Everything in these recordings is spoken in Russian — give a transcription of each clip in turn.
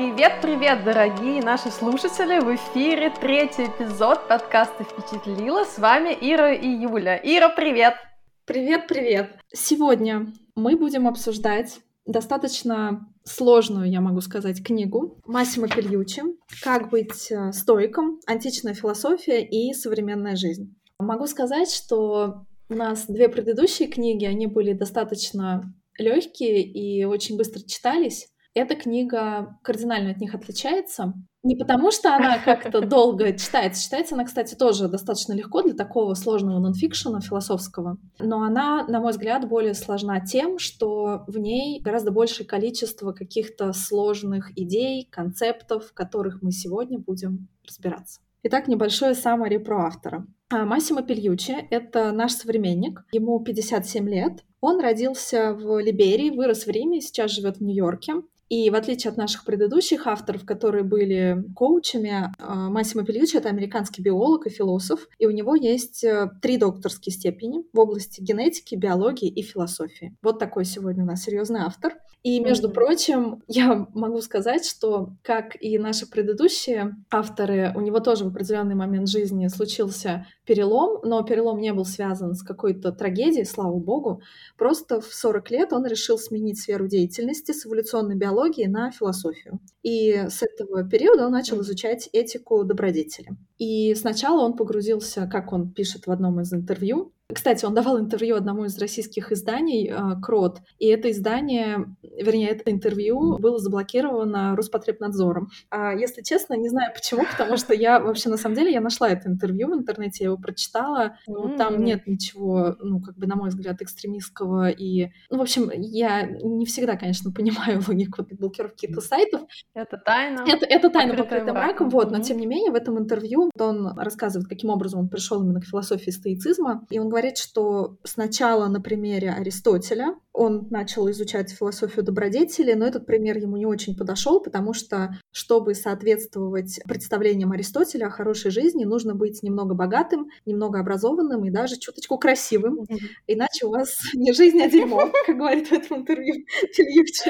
Привет-привет, дорогие наши слушатели! В эфире третий эпизод подкаста «Впечатлила». С вами Ира и Юля. Ира, привет! Привет-привет! Сегодня мы будем обсуждать достаточно сложную, я могу сказать, книгу Массимо Пельючи «Как быть э, стоиком. Античная философия и современная жизнь». Могу сказать, что у нас две предыдущие книги, они были достаточно легкие и очень быстро читались. Эта книга кардинально от них отличается. Не потому, что она как-то долго читается. Читается она, кстати, тоже достаточно легко для такого сложного нонфикшена философского. Но она, на мой взгляд, более сложна тем, что в ней гораздо большее количество каких-то сложных идей, концептов, в которых мы сегодня будем разбираться. Итак, небольшое саммари про автора. А, Массимо Пельючи — это наш современник, ему 57 лет. Он родился в Либерии, вырос в Риме, сейчас живет в Нью-Йорке. И в отличие от наших предыдущих авторов, которые были коучами, а, Массимо Пельючи — это американский биолог и философ, и у него есть э, три докторские степени в области генетики, биологии и философии. Вот такой сегодня у нас серьезный автор. И, между mm-hmm. прочим, я могу сказать, что, как и наши предыдущие авторы, у него тоже в определенный момент жизни случился перелом, но перелом не был связан с какой-то трагедией, слава богу. Просто в 40 лет он решил сменить сферу деятельности с эволюционной биологии на философию. И с этого периода он начал изучать этику добродетели. И сначала он погрузился, как он пишет в одном из интервью, кстати, он давал интервью одному из российских изданий, э, Крот, и это издание, вернее, это интервью было заблокировано Роспотребнадзором. А, если честно, не знаю почему, потому что я вообще, на самом деле, я нашла это интервью в интернете, я его прочитала, ну, там нет ничего, ну, как бы, на мой взгляд, экстремистского и... Ну, в общем, я не всегда, конечно, понимаю логику блокировки каких-то сайтов. Это тайна. Это, это тайна покрытая мраком, вот, но тем не менее в этом интервью он рассказывает, каким образом он пришел именно к философии стоицизма, и он говорит, что сначала на примере Аристотеля он начал изучать философию добродетели, но этот пример ему не очень подошел, потому что, чтобы соответствовать представлениям Аристотеля о хорошей жизни, нужно быть немного богатым, немного образованным и даже чуточку красивым. Иначе у вас не жизнь, а дерьмо, как говорит в этом интервью Фильевич.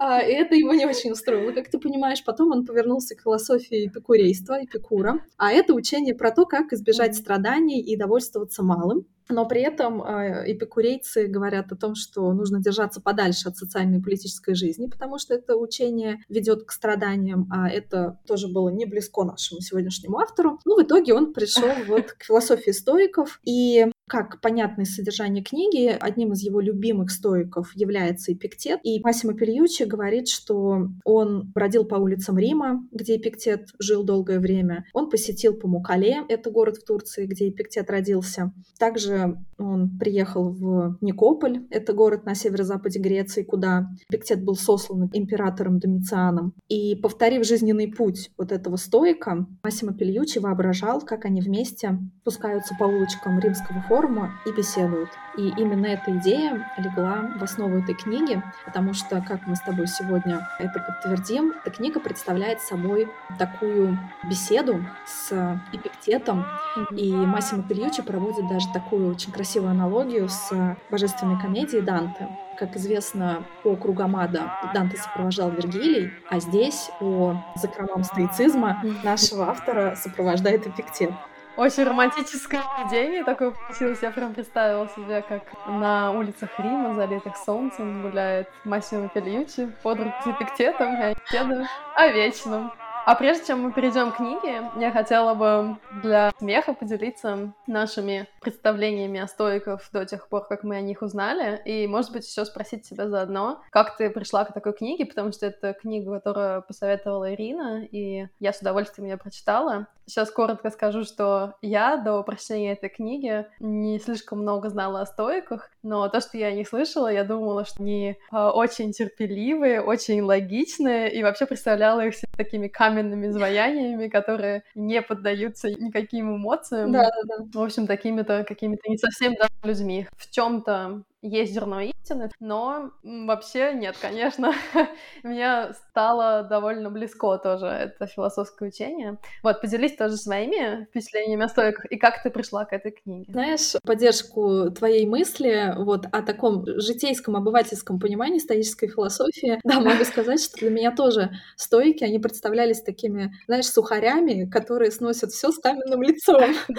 А, и это его не очень устроило. Как ты понимаешь, потом он повернулся к философии эпикурейства, эпикура. А это учение про то, как избежать страданий и довольствоваться малым. Но при этом э, эпикурейцы говорят о том, что нужно держаться подальше от социальной и политической жизни, потому что это учение ведет к страданиям, а это тоже было не близко нашему сегодняшнему автору. Ну, в итоге он пришел вот к философии стоиков, и как понятное содержание книги, одним из его любимых стоиков является Эпиктет. И Массимо Пельючи говорит, что он бродил по улицам Рима, где Эпиктет жил долгое время. Он посетил Памукале, это город в Турции, где Эпиктет родился. Также он приехал в Никополь, это город на северо-западе Греции, куда Эпиктет был сослан императором Домицианом. И повторив жизненный путь вот этого стоика, Массимо Пельючи воображал, как они вместе спускаются по улочкам римского форума форума и беседуют. И именно эта идея легла в основу этой книги, потому что, как мы с тобой сегодня это подтвердим, эта книга представляет собой такую беседу с эпиктетом, и Массимо Пельючи проводит даже такую очень красивую аналогию с божественной комедией Данте. Как известно, по Кругомада Данте сопровождал Вергилий, а здесь по закромам стоицизма нашего автора сопровождает Эпиктет. Очень романтическое видение такое получилось. Я прям представила себе, как на улицах Рима, залитых солнцем, гуляет Массимо Пельючи под руку с эпиктетом, и они беседуют о вечном. А прежде чем мы перейдем к книге, я хотела бы для смеха поделиться нашими представлениями о стоиков до тех пор, как мы о них узнали, и, может быть, еще спросить тебя заодно, как ты пришла к такой книге, потому что это книга, которую посоветовала Ирина, и я с удовольствием ее прочитала. Сейчас коротко скажу, что я до прочтения этой книги не слишком много знала о стоиках, но то, что я не слышала, я думала, что они а, очень терпеливые, очень логичные, и вообще представляла их такими каменными изваяниями, которые не поддаются никаким эмоциям. Да, да, да. В общем, такими-то какими-то не совсем да, людьми. В чем-то есть зерно истины, но вообще нет, конечно. Мне стало довольно близко тоже это философское учение. Вот, поделись тоже своими впечатлениями о стоиках, и как ты пришла к этой книге. Знаешь, поддержку твоей мысли вот о таком житейском, обывательском понимании стоической философии, да, могу сказать, что для меня тоже стойки, они представлялись такими, знаешь, сухарями, которые сносят все с каменным лицом.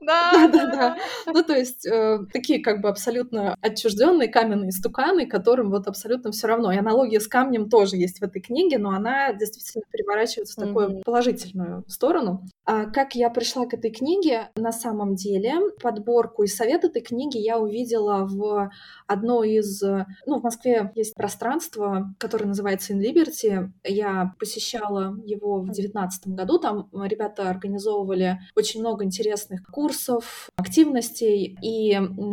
Да, да, да. Ну, то есть э, такие как бы абсолютно отчужденные каменные стуканы, которым вот абсолютно все равно. И аналогия с камнем тоже есть в этой книге, но она действительно переворачивается в такую положительную сторону. А как я пришла к этой книге? На самом деле подборку и совет этой книги я увидела в одной из... Ну, в Москве есть пространство, которое называется In Liberty. Я посещала его в девятнадцатом году. Там ребята организовывали очень много интересных курсов, активностей. И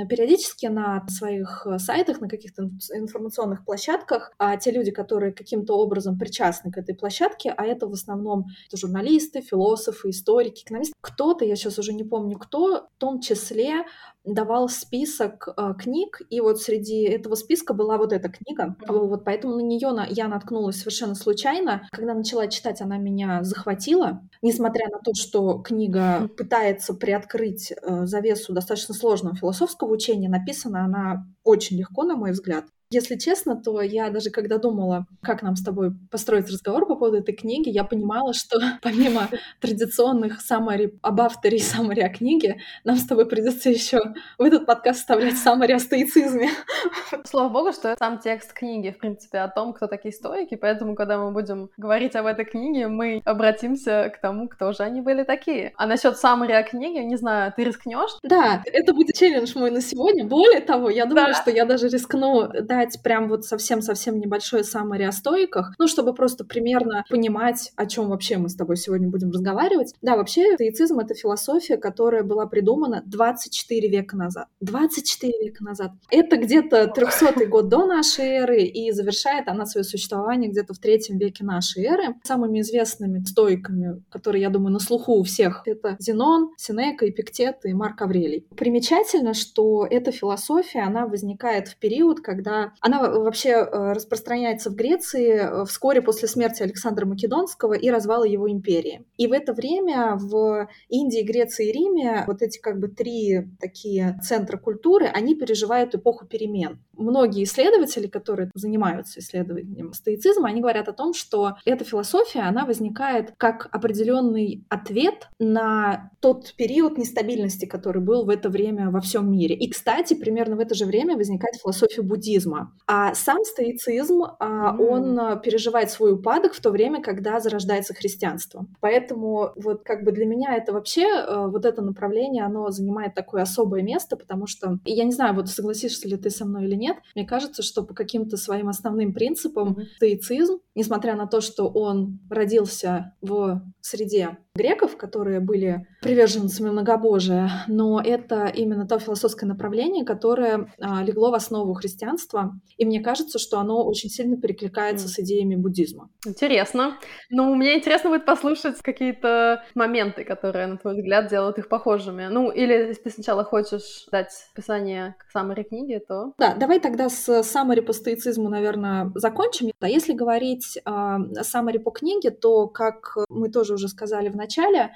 периодически на своих сайтах, на каких-то информационных площадках а те люди, которые каким-то образом причастны к этой площадке, а это в основном журналисты, философы, историки, экономисты. Кто-то, я сейчас уже не помню кто, в том числе давал список э, книг, и вот среди этого списка была вот эта книга. Вот поэтому на нее на, я наткнулась совершенно случайно. Когда начала читать, она меня захватила. Несмотря на то, что книга пытается приоткрыть э, завесу достаточно сложного философского учения, написана она очень легко, на мой взгляд. Если честно, то я даже когда думала, как нам с тобой построить разговор по поводу этой книги, я понимала, что помимо традиционных саммари об авторе и саммари о книге, нам с тобой придется еще в этот подкаст вставлять саммари о стоицизме. Слава богу, что сам текст книги, в принципе, о том, кто такие стоики, поэтому, когда мы будем говорить об этой книге, мы обратимся к тому, кто же они были такие. А насчет саммари о книге, не знаю, ты рискнешь? Да, это будет челлендж мой на сегодня. Более того, я думаю, да. что я даже рискну дать прям вот совсем-совсем небольшое саммари о стоиках, ну, чтобы просто примерно понимать, о чем вообще мы с тобой сегодня будем разговаривать. Да, вообще стоицизм — это философия, которая была придумана 24 века назад. 24 века назад. Это где-то 300 год до нашей эры, и завершает она свое существование где-то в третьем веке нашей эры. Самыми известными стоиками, которые, я думаю, на слуху у всех, это Зенон, Синека, Эпиктет и Марк Аврелий. Примечательно, что эта философия, она возникает в период, когда она вообще э, распространяется в Греции э, вскоре после смерти Александра Македонского и развала его империи. И в это время в Индии, Греции и Риме вот эти как бы три такие центра культуры, они переживают эпоху перемен. Многие исследователи, которые занимаются исследованием стоицизма, они говорят о том, что эта философия, она возникает как определенный ответ на тот период нестабильности, который был в это время во всем мире. И, кстати, примерно в это же время возникает философия буддизма. А сам стоицизм, mm-hmm. он переживает свой упадок в то время, когда зарождается христианство. Поэтому вот как бы для меня это вообще, а, вот это направление, оно занимает такое особое место, потому что, я не знаю, вот согласишься ли ты со мной или нет, мне кажется, что по каким-то своим основным принципам mm-hmm. стоицизм, несмотря на то, что он родился в среде греков, которые были приверженцами многобожия, но это именно то философское направление, которое а, легло в основу христианства, и мне кажется, что оно очень сильно перекликается mm. с идеями буддизма. Интересно. Ну, мне интересно будет послушать какие-то моменты, которые, на твой взгляд, делают их похожими. Ну, или если ты сначала хочешь дать описание к саммари книги, то... Да, давай тогда с саммари по стоицизму, наверное, закончим. А если говорить э, о саммари по книге, то, как мы тоже уже сказали в начале,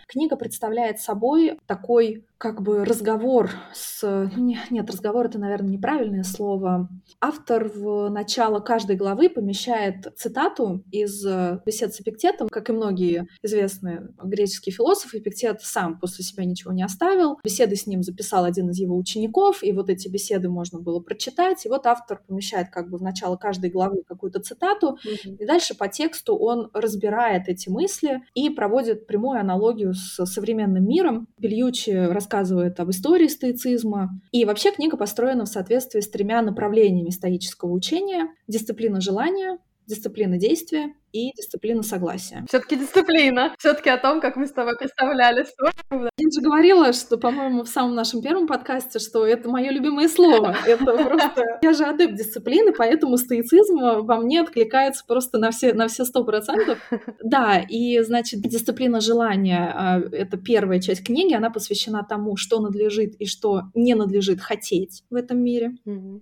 книга представляет собой такой как бы разговор с... Ну, нет, разговор — это, наверное, неправильное слово. Автор в начало каждой главы помещает цитату из э, бесед с Эпиктетом, как и многие известные греческие философы. Эпиктет сам после себя ничего не оставил. Беседы с ним записал один из его учеников, и вот эти беседы можно было прочитать. И вот автор помещает как бы в начало каждой главы какую-то цитату, mm-hmm. и дальше по тексту он разбирает эти мысли и проводит прямую аналогию с современным миром. Бельючи рассказывает об истории стоицизма. И вообще книга построена в соответствии с тремя направлениями стоического учения. Дисциплина желания, дисциплина действия и дисциплина согласия. Все-таки дисциплина. Все-таки о том, как мы с тобой представляли Я же говорила, что, по-моему, в самом нашем первом подкасте, что это мое любимое слово. Это просто... Я же адепт дисциплины, поэтому стоицизм во мне откликается просто на все на все сто процентов. Да, и, значит, дисциплина желания а, — это первая часть книги, она посвящена тому, что надлежит и что не надлежит хотеть в этом мире.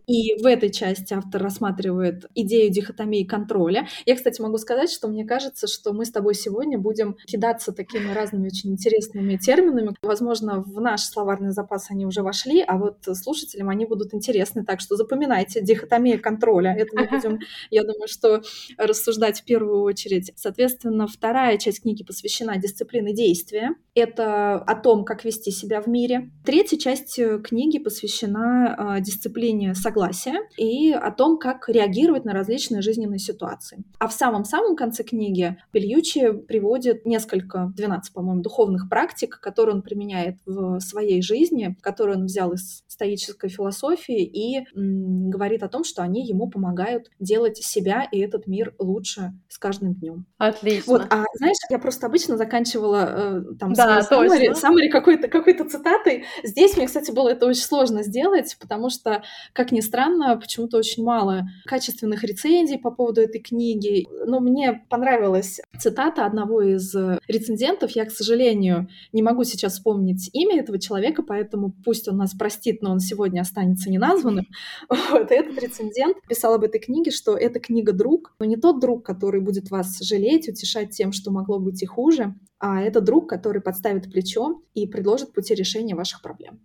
И в этой части автор рассматривает идею дихотомии контроля. Я, кстати, могу сказать, что мне кажется, что мы с тобой сегодня будем кидаться такими разными очень интересными терминами. Возможно, в наш словарный запас они уже вошли, а вот слушателям они будут интересны. Так что запоминайте дихотомия контроля. Это мы будем, я думаю, что рассуждать в первую очередь. Соответственно, вторая часть книги посвящена дисциплине действия. Это о том, как вести себя в мире. Третья часть книги посвящена э, дисциплине согласия и о том, как реагировать на различные жизненные ситуации. А в самом-самом конце книги Пельючи приводит несколько, 12, по-моему, духовных практик, которые он применяет в своей жизни, которые он взял из стоической философии и м, говорит о том, что они ему помогают делать себя и этот мир лучше с каждым днем. Отлично. Вот, а знаешь, я просто обычно заканчивала э, там да, summary, summary какой-то какой цитатой. Здесь мне, кстати, было это очень сложно сделать, потому что, как ни странно, почему-то очень мало качественных рецензий по поводу этой книги. Но мне понравилась цитата одного из рецензентов. Я, к сожалению, не могу сейчас вспомнить имя этого человека, поэтому пусть он нас простит, но он сегодня останется неназванным. Вот, этот рецензент писал об этой книге, что эта книга друг, но не тот друг, который будет вас жалеть, утешать тем, что могло быть и хуже, а это друг, который подставит плечо и предложит пути решения ваших проблем.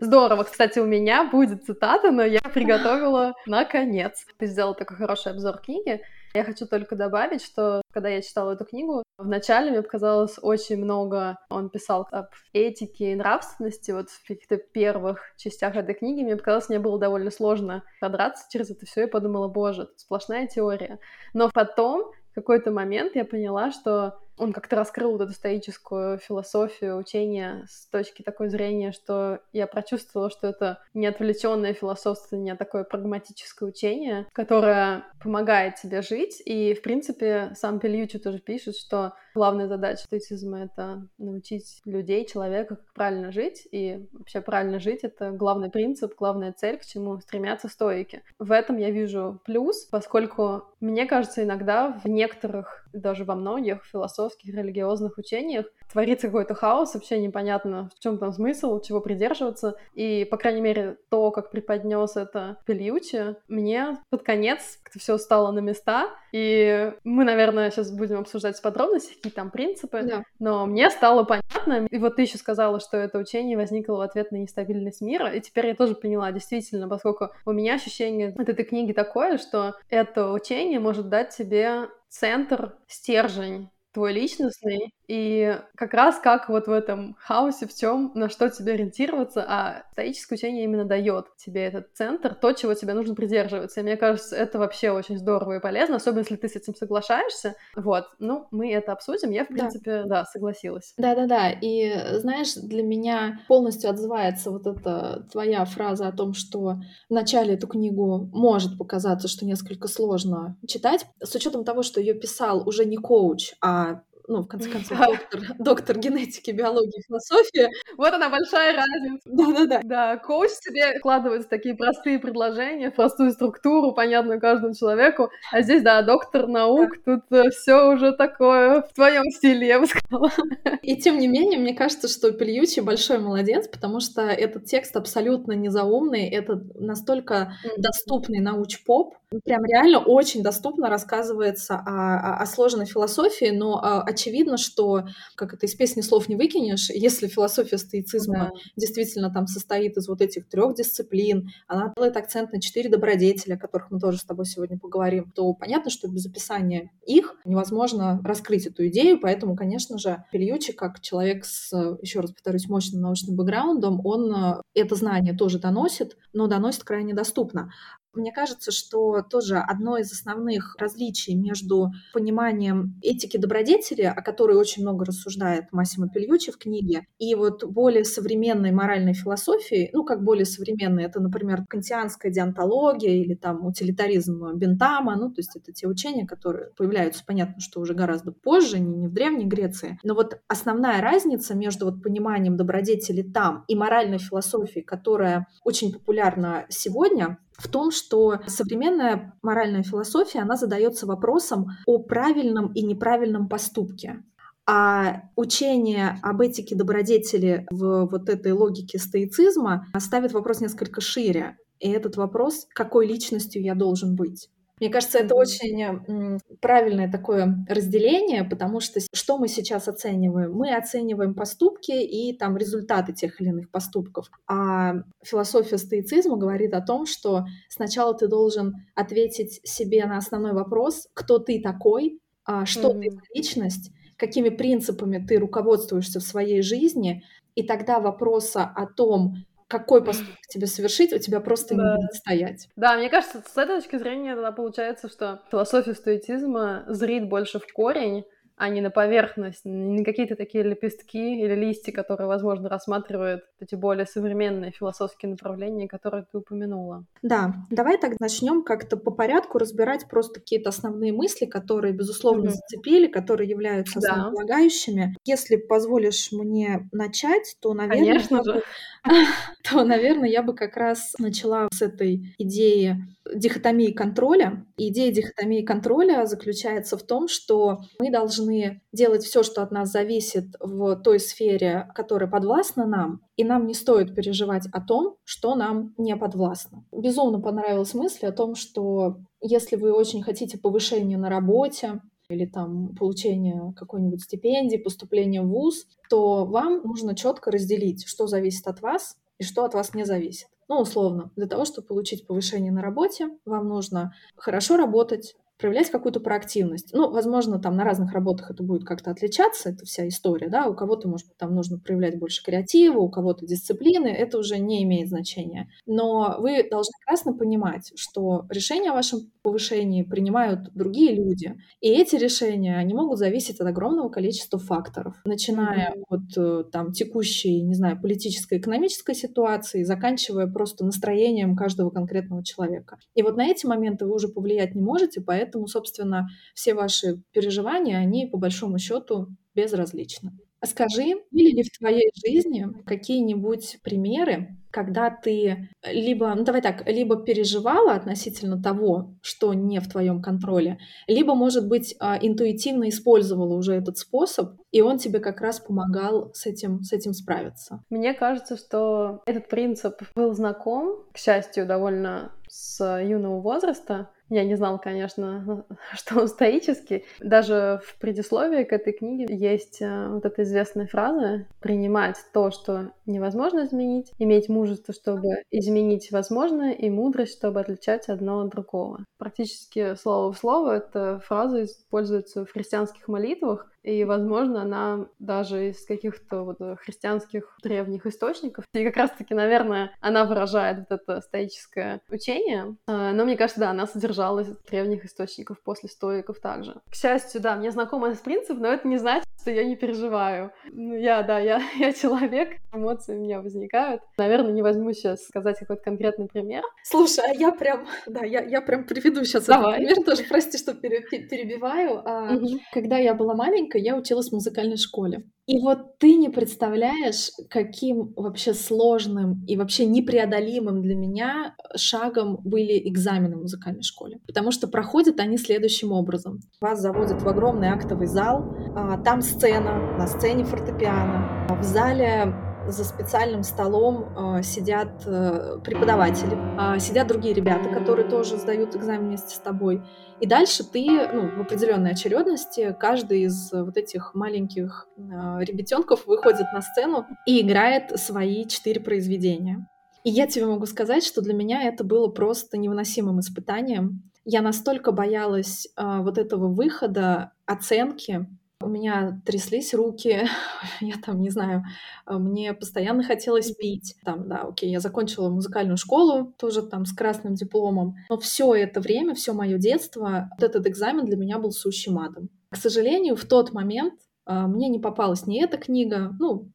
Здорово. Кстати, у меня будет цитата, но я приготовила наконец. Ты сделал такой хороший обзор книги. Я хочу только добавить, что когда я читала эту книгу, вначале мне показалось очень много, он писал об этике и нравственности, вот в каких-то первых частях этой книги, мне показалось, мне было довольно сложно продраться через это все, и подумала, боже, сплошная теория. Но потом, в какой-то момент я поняла, что он как-то раскрыл вот эту стоическую философию учения с точки такой зрения, что я прочувствовала, что это не отвлеченное философствование, а такое прагматическое учение, которое помогает тебе жить. И, в принципе, сам Пельючи тоже пишет, что главная задача стоицизма — это научить людей, человека, как правильно жить. И вообще правильно жить — это главный принцип, главная цель, к чему стремятся стоики. В этом я вижу плюс, поскольку, мне кажется, иногда в некоторых, даже во многих философских религиозных учениях творится какой-то хаос, вообще непонятно, в чем там смысл, чего придерживаться. И, по крайней мере, то, как преподнес это Пельючи, мне под конец как-то все стало на места. И мы, наверное, сейчас будем обсуждать в подробностях, какие там принципы. Да. Но мне стало понятно. И вот ты еще сказала, что это учение возникло в ответ на нестабильность мира. И теперь я тоже поняла, действительно, поскольку у меня ощущение от этой книги такое, что это учение может дать тебе центр, стержень твой личностный, и как раз как вот в этом хаосе, в чем, на что тебе ориентироваться, а стоическое учение именно дает тебе этот центр, то, чего тебе нужно придерживаться. И мне кажется, это вообще очень здорово и полезно, особенно если ты с этим соглашаешься. Вот, ну, мы это обсудим. Я, в принципе, да, да согласилась. Да-да-да, и знаешь, для меня полностью отзывается вот эта твоя фраза о том, что в начале эту книгу может показаться, что несколько сложно читать, с учетом того, что ее писал уже не коуч, а ну, в конце концов, доктор, доктор генетики, биологии, философии. Вот она большая разница. Да-да-да. Да, коуч себе вкладывает такие простые предложения, простую структуру, понятную каждому человеку. А здесь, да, доктор наук, да. тут э, все уже такое в твоем стиле, я бы сказала. И тем не менее, мне кажется, что Пельючи большой молодец, потому что этот текст абсолютно незаумный, это настолько mm-hmm. доступный науч-поп, прям реально очень доступно рассказывается о, о, о сложной философии, но а, очевидно, что, как это из песни слов не выкинешь, если философия стоицизма да. действительно там состоит из вот этих трех дисциплин, она делает акцент на четыре добродетеля, о которых мы тоже с тобой сегодня поговорим, то понятно, что без описания их невозможно раскрыть эту идею, поэтому, конечно же, Пельючи, как человек с, еще раз повторюсь, мощным научным бэкграундом, он э, это знание тоже доносит, но доносит крайне доступно. Мне кажется, что тоже одно из основных различий между пониманием этики добродетели, о которой очень много рассуждает Массимо Пельючи в книге, и вот более современной моральной философии, ну, как более современной, это, например, кантианская диантология или там утилитаризм Бентама, ну, то есть это те учения, которые появляются, понятно, что уже гораздо позже, не, не в Древней Греции. Но вот основная разница между вот пониманием добродетели там и моральной философией, которая очень популярна сегодня, в том, что современная моральная философия, она задается вопросом о правильном и неправильном поступке. А учение об этике добродетели в вот этой логике стоицизма ставит вопрос несколько шире. И этот вопрос, какой личностью я должен быть. Мне кажется, это очень правильное такое разделение, потому что что мы сейчас оцениваем? Мы оцениваем поступки и там результаты тех или иных поступков. А философия стоицизма говорит о том, что сначала ты должен ответить себе на основной вопрос, кто ты такой, а что mm-hmm. ты за личность, какими принципами ты руководствуешься в своей жизни, и тогда вопроса о том, какой поступок тебе совершить, у тебя просто да. не будет стоять. Да, мне кажется, с этой точки зрения тогда получается, что философия стоицизма зрит больше в корень, а не на поверхность, не какие-то такие лепестки или листья, которые, возможно, рассматривают эти более современные философские направления, которые ты упомянула. Да, давай тогда начнем как-то по порядку разбирать просто какие-то основные мысли, которые, безусловно, mm-hmm. зацепили, которые являются основополагающими. Да. Если позволишь мне начать, то, наверное, Конечно же. то, наверное, я бы как раз начала с этой идеи дихотомии контроля. Идея дихотомии контроля заключается в том, что мы должны делать все, что от нас зависит в той сфере, которая подвластна нам, и нам не стоит переживать о том, что нам не подвластно. Безумно понравилась мысль о том, что если вы очень хотите повышения на работе, или там получение какой-нибудь стипендии, поступление в ВУЗ, то вам нужно четко разделить, что зависит от вас и что от вас не зависит. Ну, условно, для того, чтобы получить повышение на работе, вам нужно хорошо работать, проявлять какую-то проактивность. Ну, возможно, там на разных работах это будет как-то отличаться, это вся история, да, у кого-то, может быть, там нужно проявлять больше креатива, у кого-то дисциплины, это уже не имеет значения. Но вы должны прекрасно понимать, что решение о вашем повышении принимают другие люди, и эти решения, они могут зависеть от огромного количества факторов, начиная mm-hmm. от э, там текущей, не знаю, политической, экономической ситуации, заканчивая просто настроением каждого конкретного человека. И вот на эти моменты вы уже повлиять не можете, поэтому Поэтому, собственно, все ваши переживания, они по большому счету безразличны. А скажи, были ли в твоей жизни какие-нибудь примеры, когда ты либо, ну давай так, либо переживала относительно того, что не в твоем контроле, либо, может быть, а, интуитивно использовала уже этот способ, и он тебе как раз помогал с этим, с этим справиться. Мне кажется, что этот принцип был знаком, к счастью, довольно с юного возраста, я не знала, конечно, что он стоический. Даже в предисловии к этой книге есть э, вот эта известная фраза «принимать то, что невозможно изменить, иметь мужество, чтобы изменить возможное, и мудрость, чтобы отличать одно от другого». Практически слово в слово эта фраза используется в христианских молитвах, и, возможно, она даже из каких-то вот христианских древних источников. И как раз-таки, наверное, она выражает вот это стоическое учение. А, но мне кажется, да, она содержалась в древних источников после стоиков также. К счастью, да, мне знаком этот принцип, но это не значит, что я не переживаю. Ну, я, да, я, я человек, эмоции у меня возникают. Наверное, не возьму сейчас сказать какой-то конкретный пример. Слушай, а я прям, да, я, я прям приведу сейчас Давай. этот пример тоже, прости, что перебиваю. А, угу. Когда я была маленькая, маленькая я училась в музыкальной школе. И вот ты не представляешь, каким вообще сложным и вообще непреодолимым для меня шагом были экзамены в музыкальной школе. Потому что проходят они следующим образом. Вас заводят в огромный актовый зал, а, там сцена, на сцене фортепиано, в зале за специальным столом э, сидят э, преподаватели, э, сидят другие ребята, которые тоже сдают экзамен вместе с тобой. И дальше ты, ну, в определенной очередности, каждый из вот этих маленьких э, ребятенков выходит на сцену и играет свои четыре произведения. И я тебе могу сказать, что для меня это было просто невыносимым испытанием. Я настолько боялась э, вот этого выхода, оценки, у меня тряслись руки, я там, не знаю, а, мне постоянно хотелось пить. Там, да, окей, я закончила музыкальную школу, тоже там с красным дипломом. Но все это время, все мое детство, вот этот экзамен для меня был сущим адом. К сожалению, в тот момент а, мне не попалась ни эта книга, ну,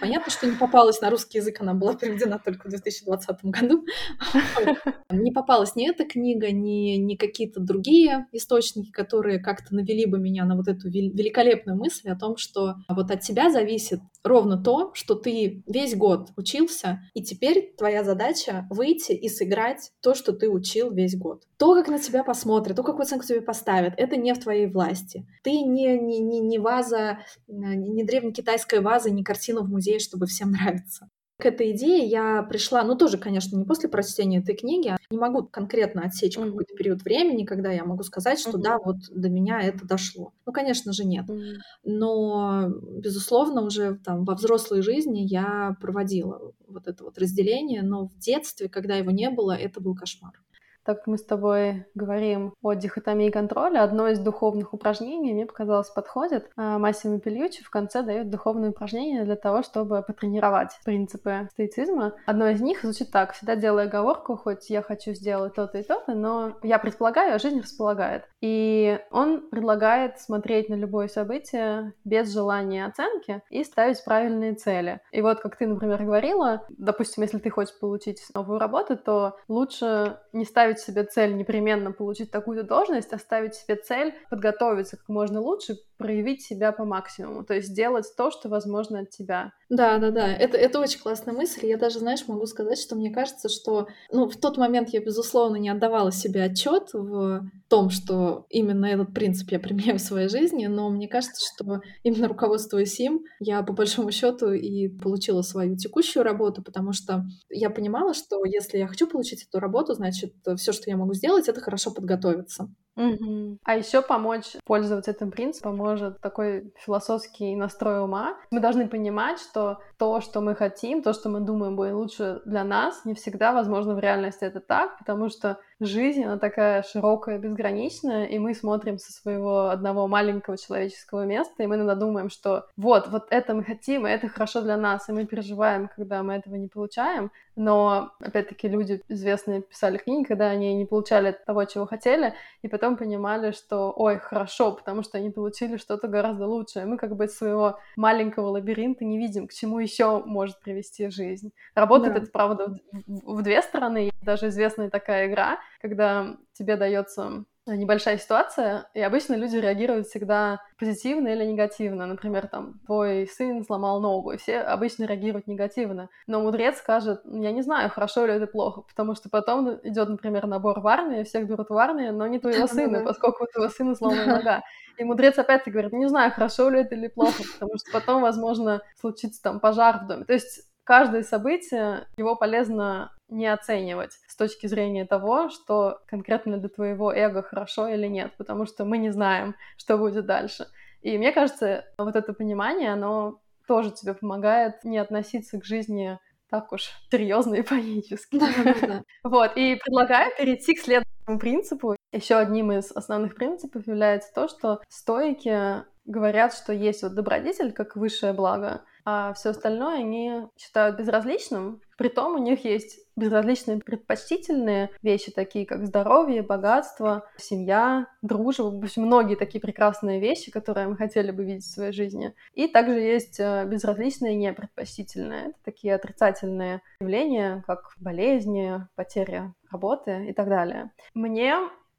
Понятно, что не попалась на русский язык, она была переведена только в 2020 году. Не попалась ни эта книга, ни, ни какие-то другие источники, которые как-то навели бы меня на вот эту великолепную мысль о том, что вот от тебя зависит ровно то, что ты весь год учился, и теперь твоя задача выйти и сыграть то, что ты учил весь год. То, как на тебя посмотрят, то, какую оценку тебе поставят, это не в твоей власти. Ты не, не, не, не ваза, не древнекитайская ваза, не картина в музее, чтобы всем нравиться. К этой идее я пришла, ну тоже, конечно, не после прочтения этой книги, а не могу конкретно отсечь mm-hmm. какой-то период времени, когда я могу сказать, что mm-hmm. да, вот до меня это дошло. Ну, конечно же, нет. Mm-hmm. Но, безусловно, уже там во взрослой жизни я проводила вот это вот разделение, но в детстве, когда его не было, это был кошмар так как мы с тобой говорим о дихотомии контроля, одно из духовных упражнений мне показалось подходит. А, Массимо Пельючи в конце дает духовные упражнения для того, чтобы потренировать принципы стоицизма. Одно из них звучит так. Всегда делая оговорку, хоть я хочу сделать то-то и то-то, но я предполагаю, а жизнь располагает. И он предлагает смотреть на любое событие без желания оценки и ставить правильные цели. И вот, как ты, например, говорила, допустим, если ты хочешь получить новую работу, то лучше не ставить ставить себе цель непременно получить такую-то должность, а ставить себе цель подготовиться как можно лучше, проявить себя по максимуму, то есть сделать то, что возможно от тебя. Да, да, да, это, это очень классная мысль. Я даже, знаешь, могу сказать, что мне кажется, что ну, в тот момент я, безусловно, не отдавала себе отчет в том, что именно этот принцип я применяю в своей жизни, но мне кажется, что именно руководствуясь им, я по большому счету и получила свою текущую работу, потому что я понимала, что если я хочу получить эту работу, значит, все, что я могу сделать, это хорошо подготовиться. Угу. А еще помочь пользоваться этим принципом может такой философский настрой ума. Мы должны понимать, что то, что мы хотим, то, что мы думаем будет лучше для нас, не всегда возможно в реальности это так, потому что жизнь, она такая широкая, безграничная, и мы смотрим со своего одного маленького человеческого места, и мы иногда думаем, что вот, вот это мы хотим, и это хорошо для нас, и мы переживаем, когда мы этого не получаем, но, опять-таки, люди известные писали книги, когда они не получали того, чего хотели, и потом понимали, что, ой, хорошо, потому что они получили что-то гораздо лучшее. Мы как бы из своего маленького лабиринта не видим, к чему еще может привести жизнь. Работает да. это, правда, в, в две стороны. Даже известная такая игра, когда тебе дается небольшая ситуация, и обычно люди реагируют всегда позитивно или негативно. Например, там, твой сын сломал ногу, и все обычно реагируют негативно. Но мудрец скажет, я не знаю, хорошо ли это плохо, потому что потом идет, например, набор в армию, всех берут в армию, но не твоего сына, поскольку у твоего сына сломана нога. И мудрец опять-таки говорит, не знаю, хорошо ли это или плохо, потому что потом, возможно, случится там пожар в доме. То есть каждое событие, его полезно не оценивать с точки зрения того, что конкретно для твоего эго хорошо или нет, потому что мы не знаем, что будет дальше. И мне кажется, вот это понимание, оно тоже тебе помогает не относиться к жизни так уж серьезно и панически. Вот, и предлагаю перейти к следующему принципу. Еще одним из основных принципов является то, что стойки говорят, что есть вот добродетель как высшее благо, а все остальное они считают безразличным. Притом у них есть безразличные предпочтительные вещи, такие как здоровье, богатство, семья, дружба, в общем, многие такие прекрасные вещи, которые мы хотели бы видеть в своей жизни. И также есть э, безразличные непредпочтительные. Это такие отрицательные явления, как болезни, потеря работы и так далее. Мне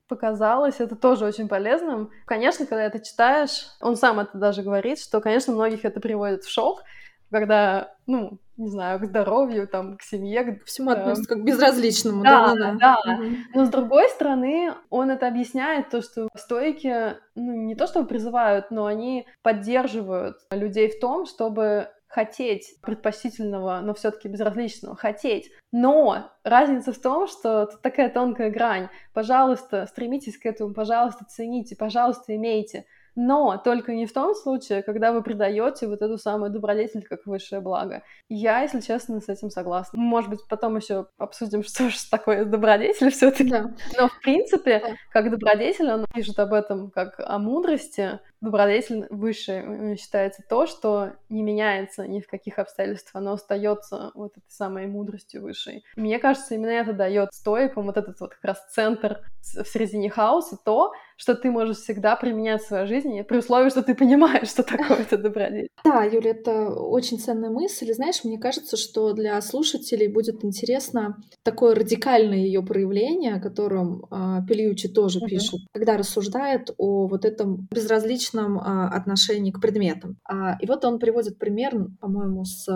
показалось это тоже очень полезным. Конечно, когда это читаешь, он сам это даже говорит, что, конечно, многих это приводит в шок, когда, ну, не знаю, к здоровью, там, к семье. К всему э, относится как к безразличному. Да, да, да. да. Угу. Но с другой стороны, он это объясняет, то, что стойки, ну, не то, что призывают, но они поддерживают людей в том, чтобы хотеть предпочтительного, но все-таки безразличного, хотеть. Но разница в том, что тут такая тонкая грань. Пожалуйста, стремитесь к этому, пожалуйста, цените, пожалуйста, имейте но только не в том случае, когда вы предаете вот эту самую добродетель как высшее благо. Я, если честно, с этим согласна. Может быть, потом еще обсудим, что же такое добродетель все-таки. Да. Но в принципе, да. как добродетель, он пишет об этом как о мудрости, добродетель выше считается то, что не меняется ни в каких обстоятельствах, оно остается вот этой самой мудростью высшей. Мне кажется, именно это дает стоикам вот этот вот как раз центр в середине хаоса, то, что ты можешь всегда применять в своей жизни, при условии, что ты понимаешь, что такое это добродетель. Да, Юля, это очень ценная мысль. Знаешь, мне кажется, что для слушателей будет интересно такое радикальное ее проявление, о котором э, Пельючи тоже uh-huh. пишет, когда рассуждает о вот этом безразличном э, отношении к предметам. А, и вот он приводит пример, по-моему, с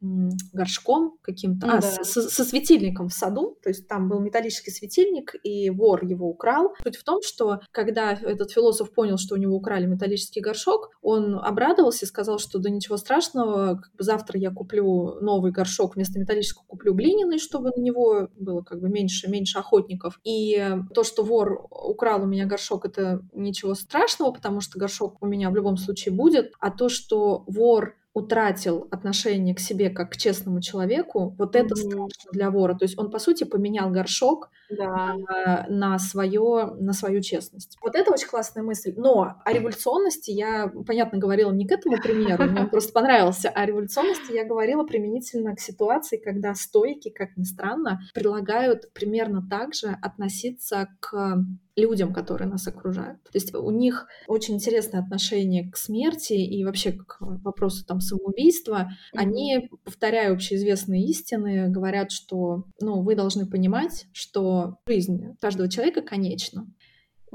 горшком каким-то, ну, а, да. со, со светильником в саду, то есть там был металлический светильник, и вор его украл. Суть в том, что когда этот философ понял, что у него украли металлический горшок, он обрадовался и сказал, что да ничего страшного, как бы завтра я куплю новый горшок, вместо металлического куплю глиняный, чтобы на него было как бы меньше, меньше охотников. И то, что вор украл у меня горшок, это ничего страшного, потому что горшок у меня в любом случае будет, а то, что вор утратил отношение к себе как к честному человеку, вот это mm-hmm. страшно для вора. То есть он, по сути, поменял горшок да. на, на, свое, на свою честность. Вот это очень классная мысль. Но о революционности я, понятно, говорила не к этому примеру, мне он просто понравился. О революционности я говорила применительно к ситуации, когда стойки, как ни странно, предлагают примерно так же относиться к людям, которые нас окружают. То есть у них очень интересное отношение к смерти и вообще к вопросу там самоубийства. Они, повторяя общеизвестные истины, говорят, что ну, вы должны понимать, что жизнь каждого человека конечна.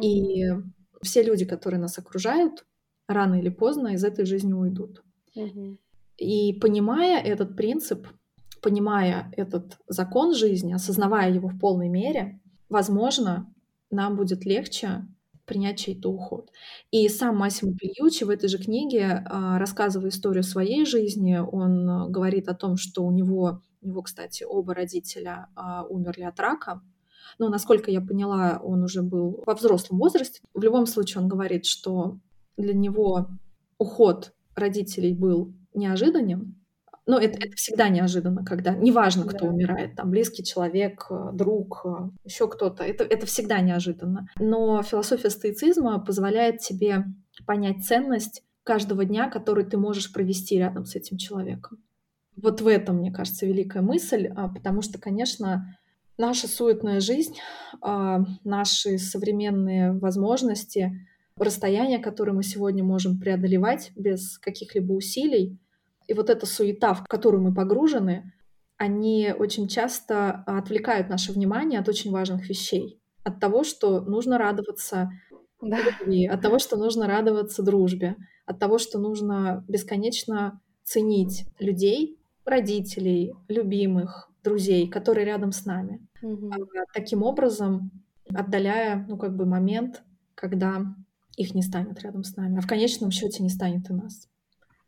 И все люди, которые нас окружают, рано или поздно из этой жизни уйдут. И понимая этот принцип, понимая этот закон жизни, осознавая его в полной мере, возможно, нам будет легче принять чей-то уход. И сам Массимо Пильючи в этой же книге, а, рассказывая историю своей жизни, он а, говорит о том, что у него, у него, кстати, оба родителя а, умерли от рака, но, насколько я поняла, он уже был во взрослом возрасте. В любом случае, он говорит, что для него уход родителей был неожиданным, ну, это, это всегда неожиданно, когда неважно, кто да. умирает, там близкий человек, э, друг, э, еще кто-то, это, это всегда неожиданно. Но философия стоицизма позволяет тебе понять ценность каждого дня, который ты можешь провести рядом с этим человеком. Вот в этом, мне кажется, великая мысль, а, потому что, конечно, наша суетная жизнь, а, наши современные возможности, расстояние, которое мы сегодня можем преодолевать без каких-либо усилий, и вот эта суета, в которую мы погружены, они очень часто отвлекают наше внимание от очень важных вещей. От того, что нужно радоваться да. любви, от того, что нужно радоваться дружбе, от того, что нужно бесконечно ценить людей, родителей, любимых, друзей, которые рядом с нами. Угу. Таким образом, отдаляя, ну, как бы момент, когда их не станет рядом с нами, а в конечном счете не станет и нас.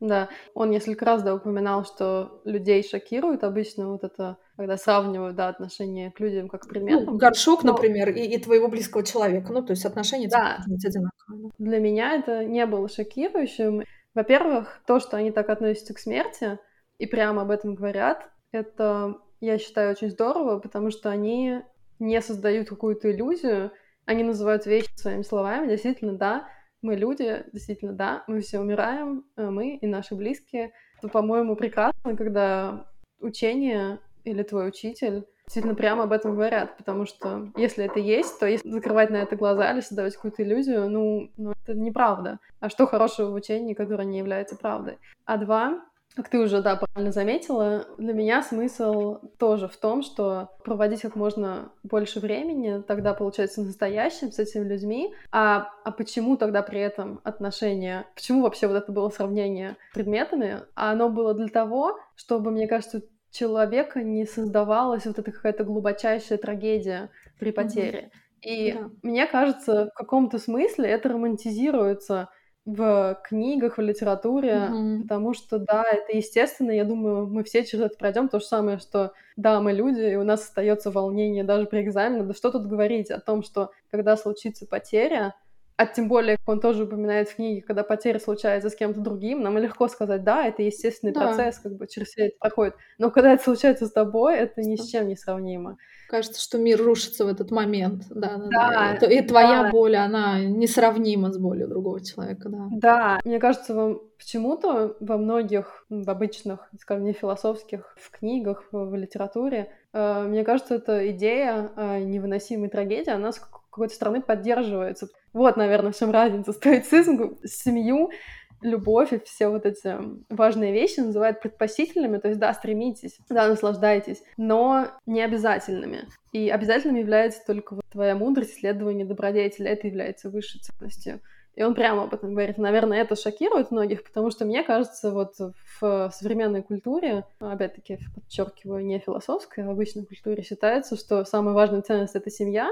Да, он несколько раз, да, упоминал, что людей шокирует обычно вот это, когда сравнивают, да, отношение к людям как предметам. Ну, горшок, Но... например, и, и твоего близкого человека, ну, то есть отношения да. одинаковые. Для меня это не было шокирующим. Во-первых, то, что они так относятся к смерти и прямо об этом говорят, это, я считаю, очень здорово, потому что они не создают какую-то иллюзию, они называют вещи своими словами, действительно, да, мы люди, действительно, да, мы все умираем, э, мы и наши близкие. Это, по-моему, прекрасно, когда учение или твой учитель действительно прямо об этом говорят, потому что если это есть, то если закрывать на это глаза или создавать какую-то иллюзию, ну, ну это неправда. А что хорошего в учении, которое не является правдой? А два, как ты уже, да, правильно заметила, для меня смысл тоже в том, что проводить как можно больше времени, тогда получается настоящим с этими людьми. А, а почему тогда при этом отношения, почему вообще вот это было сравнение с предметами? А оно было для того, чтобы, мне кажется, человека не создавалась вот эта какая-то глубочайшая трагедия при потере. Mm-hmm. И да. мне кажется, в каком-то смысле это романтизируется в книгах, в литературе, mm-hmm. потому что, да, это естественно, я думаю, мы все через это пройдем, то же самое, что, да, мы люди, и у нас остается волнение даже при экзамене, да что тут говорить о том, что когда случится потеря, а тем более он тоже упоминает в книге, когда потеря случается с кем-то другим, нам легко сказать, да, это естественный да. процесс, как бы через все это проходит. Но когда это случается с тобой, это ни с чем не сравнимо. Кажется, что мир рушится в этот момент, да, да, да. да. И, твоя да. боль, она несравнима с болью другого человека, да. Да, мне кажется, вам почему-то во многих, в обычных, скажем, не философских, в книгах, в литературе, э, мне кажется, эта идея невыносимой трагедии, она с какой-то стороны поддерживается. Вот, наверное, в чем разница. Стоицизм, семью любовь и все вот эти важные вещи называют предпочтительными, то есть, да, стремитесь, да, наслаждайтесь, но не обязательными. И обязательным является только вот твоя мудрость, исследование добродетели, это является высшей ценностью. И он прямо об этом говорит. Наверное, это шокирует многих, потому что мне кажется, вот в современной культуре, опять-таки, подчеркиваю, не философской, а в обычной культуре считается, что самая важная ценность — это семья,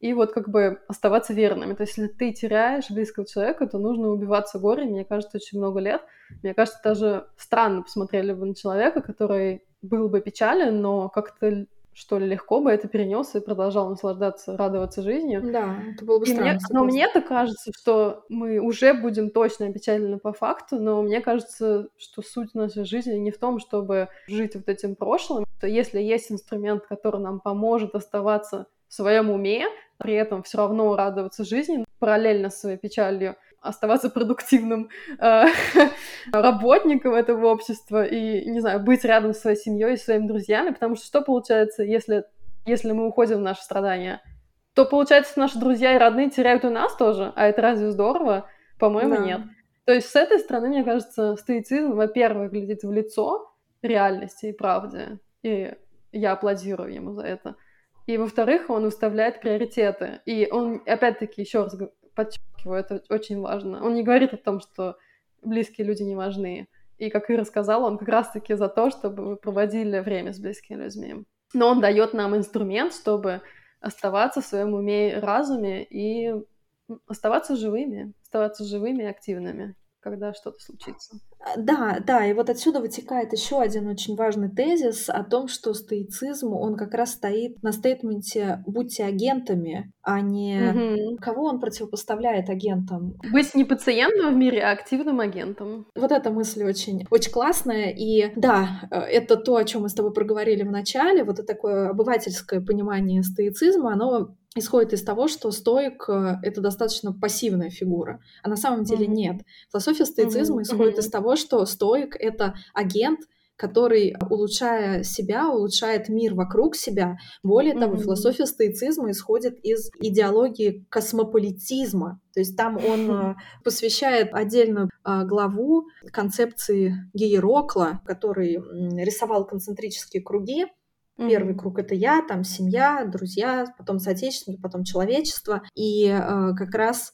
и вот как бы оставаться верными. То есть, если ты теряешь близкого человека, то нужно убиваться горе. Мне кажется, очень много лет. Мне кажется, даже странно посмотрели бы на человека, который был бы печален, но как-то что ли, легко бы это перенес и продолжал наслаждаться, радоваться жизнью. Да, это было бы и странно. Мне, но мне-то кажется, что мы уже будем точно опечалены по факту, но мне кажется, что суть нашей жизни не в том, чтобы жить вот этим прошлым, что если есть инструмент, который нам поможет оставаться в своем уме, при этом все равно радоваться жизни, параллельно с своей печалью оставаться продуктивным э, работником этого общества и, не знаю, быть рядом с своей семьей и своими друзьями, потому что что получается, если, если мы уходим в наши страдания? То, получается, наши друзья и родные теряют и нас тоже, а это разве здорово? По-моему, да. нет. То есть с этой стороны, мне кажется, стоицизм, во-первых, глядит в лицо реальности и правде, и я аплодирую ему за это. И, во-вторых, он выставляет приоритеты. И он, опять-таки, еще раз подчеркиваю, это очень важно. Он не говорит о том, что близкие люди не важны. И, как Ира сказала, он как раз-таки за то, чтобы вы проводили время с близкими людьми. Но он дает нам инструмент, чтобы оставаться в своем уме и разуме и оставаться живыми, оставаться живыми и активными когда что-то случится. А, да, да, и вот отсюда вытекает еще один очень важный тезис о том, что стоицизм, он как раз стоит на стейтменте «будьте агентами», а не угу. кого он противопоставляет агентам. Быть не пациентом в мире, а активным агентом. Вот эта мысль очень, очень классная, и да, э, это то, о чем мы с тобой проговорили в начале, вот это такое обывательское понимание стоицизма, оно исходит из того, что стоик э, — это достаточно пассивная фигура, а на самом деле mm-hmm. нет. Философия стоицизма mm-hmm. исходит mm-hmm. из того, что стоик — это агент, который, улучшая себя, улучшает мир вокруг себя. Более mm-hmm. того, философия стоицизма исходит из идеологии космополитизма. То есть там он mm-hmm. посвящает отдельную главу концепции Гейрокла, который рисовал концентрические круги. Первый круг это я, там семья, друзья, потом соотечественники, потом человечество. И э, как раз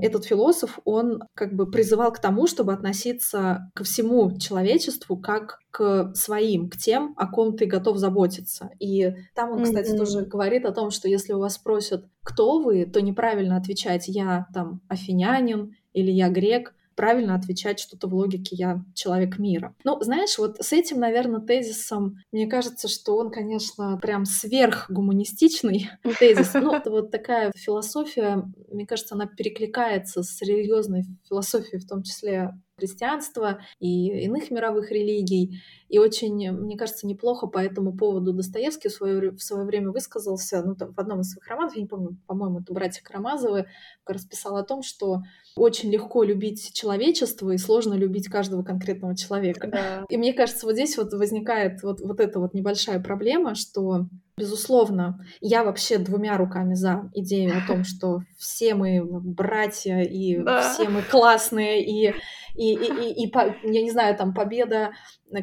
этот философ, он как бы призывал к тому, чтобы относиться ко всему человечеству как к своим, к тем, о ком ты готов заботиться. И там он, кстати, mm-hmm. тоже говорит о том, что если у вас спросят, кто вы, то неправильно отвечать «я там афинянин» или «я грек», правильно отвечать что-то в логике «я человек мира». Ну, знаешь, вот с этим, наверное, тезисом, мне кажется, что он, конечно, прям сверхгуманистичный тезис. Ну, это вот такая философия, мне кажется, она перекликается с религиозной философией, в том числе христианства и иных мировых религий. И очень, мне кажется, неплохо по этому поводу Достоевский в свое, в свое время высказался ну, там, в одном из своих романов, я не помню, по-моему, это «Братья Карамазовы», расписал о том, что очень легко любить человечество и сложно любить каждого конкретного человека. Да. И мне кажется, вот здесь вот возникает вот, вот эта вот небольшая проблема, что Безусловно, я вообще двумя руками за идею о том, что все мы братья и да. все мы классные и и, и, и, и я не знаю, там победа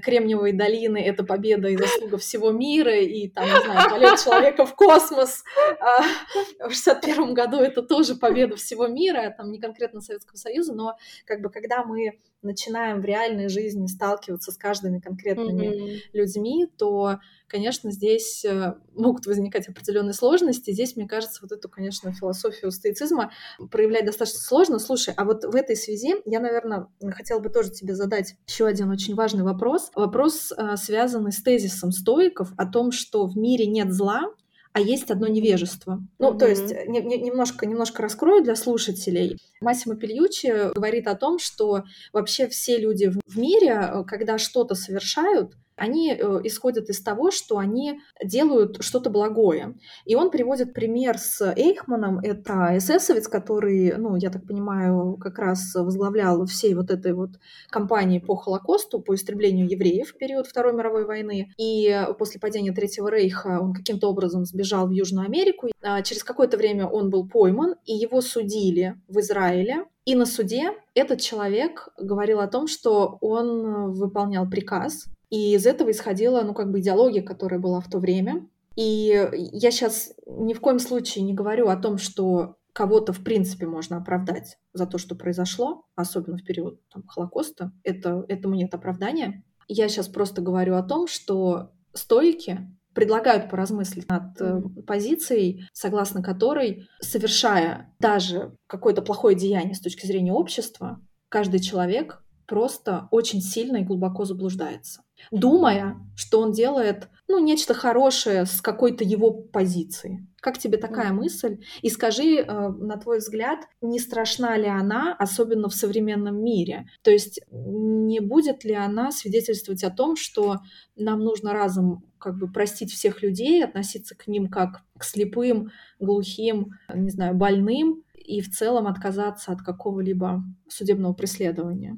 Кремниевой долины — это победа и заслуга всего мира, и там, не знаю, полет человека в космос а, в 61 году — это тоже победа всего мира, там не конкретно Советского Союза, но как бы когда мы начинаем в реальной жизни сталкиваться с каждыми конкретными mm-hmm. людьми, то, конечно, здесь э, могут возникать определенные сложности. Здесь, мне кажется, вот эту, конечно, философию стоицизма проявлять достаточно сложно. Слушай, а вот в этой связи я, наверное, хотела бы тоже тебе задать еще один очень важный вопрос. Вопрос, э, связанный с тезисом стоиков о том, что в мире нет зла, а есть одно невежество. Ну, mm-hmm. то есть не, не, немножко, немножко раскрою для слушателей. Массимо Пельючи говорит о том, что вообще все люди в мире, э, когда что-то совершают, они э, исходят из того, что они делают что-то благое. И он приводит пример с Эйхманом. Это эсэсовец, который, ну, я так понимаю, как раз возглавлял всей вот этой вот кампании по Холокосту, по истреблению евреев в период Второй мировой войны. И после падения Третьего Рейха он каким-то образом сбежал в Южную Америку. А через какое-то время он был пойман, и его судили в Израиле. И на суде этот человек говорил о том, что он выполнял приказ и из этого исходила, ну, как бы идеология, которая была в то время. И я сейчас ни в коем случае не говорю о том, что кого-то в принципе можно оправдать за то, что произошло, особенно в период там, Холокоста. Это, этому нет оправдания. Я сейчас просто говорю о том, что стойки предлагают поразмыслить над э, позицией, согласно которой, совершая даже какое-то плохое деяние с точки зрения общества, каждый человек просто очень сильно и глубоко заблуждается думая, что он делает, ну, нечто хорошее с какой-то его позиции. Как тебе такая мысль? И скажи, э, на твой взгляд, не страшна ли она, особенно в современном мире? То есть не будет ли она свидетельствовать о том, что нам нужно разом как бы простить всех людей, относиться к ним как к слепым, глухим, не знаю, больным, и в целом отказаться от какого-либо судебного преследования?